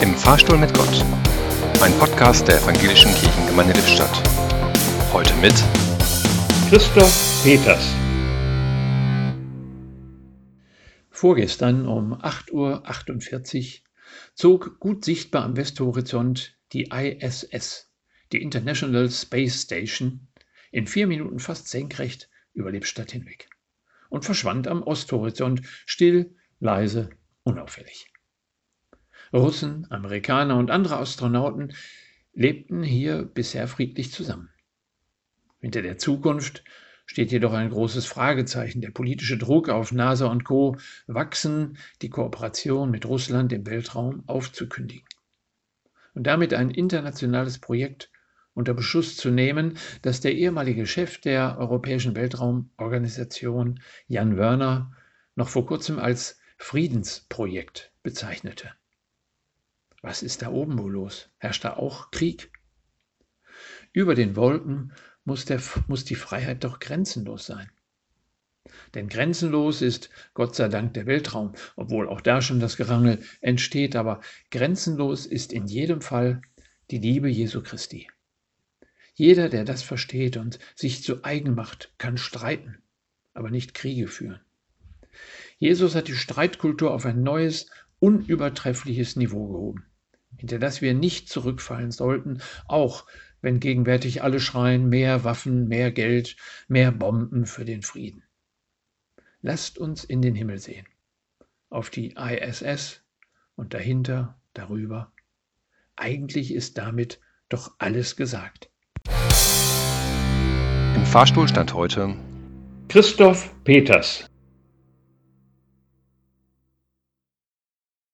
Im Fahrstuhl mit Gott. Ein Podcast der Evangelischen Kirchengemeinde Lippstadt. Heute mit Christoph Peters. Vorgestern um 8.48 Uhr zog gut sichtbar am Westhorizont die ISS, die International Space Station, in vier Minuten fast senkrecht über Lippstadt hinweg und verschwand am Osthorizont still, leise, unauffällig. Russen, Amerikaner und andere Astronauten lebten hier bisher friedlich zusammen. Hinter der Zukunft steht jedoch ein großes Fragezeichen. Der politische Druck auf NASA und Co. wachsen, die Kooperation mit Russland im Weltraum aufzukündigen. Und damit ein internationales Projekt unter Beschuss zu nehmen, das der ehemalige Chef der Europäischen Weltraumorganisation Jan Wörner noch vor kurzem als Friedensprojekt bezeichnete. Was ist da oben wohl los? Herrscht da auch Krieg? Über den Wolken muss, der, muss die Freiheit doch grenzenlos sein. Denn grenzenlos ist Gott sei Dank der Weltraum, obwohl auch da schon das Gerangel entsteht, aber grenzenlos ist in jedem Fall die Liebe Jesu Christi. Jeder, der das versteht und sich zu eigen macht, kann streiten, aber nicht Kriege führen. Jesus hat die Streitkultur auf ein neues, unübertreffliches Niveau gehoben, hinter das wir nicht zurückfallen sollten, auch wenn gegenwärtig alle schreien mehr Waffen, mehr Geld, mehr Bomben für den Frieden. Lasst uns in den Himmel sehen, auf die ISS und dahinter, darüber. Eigentlich ist damit doch alles gesagt. Im Fahrstuhl stand heute Christoph Peters.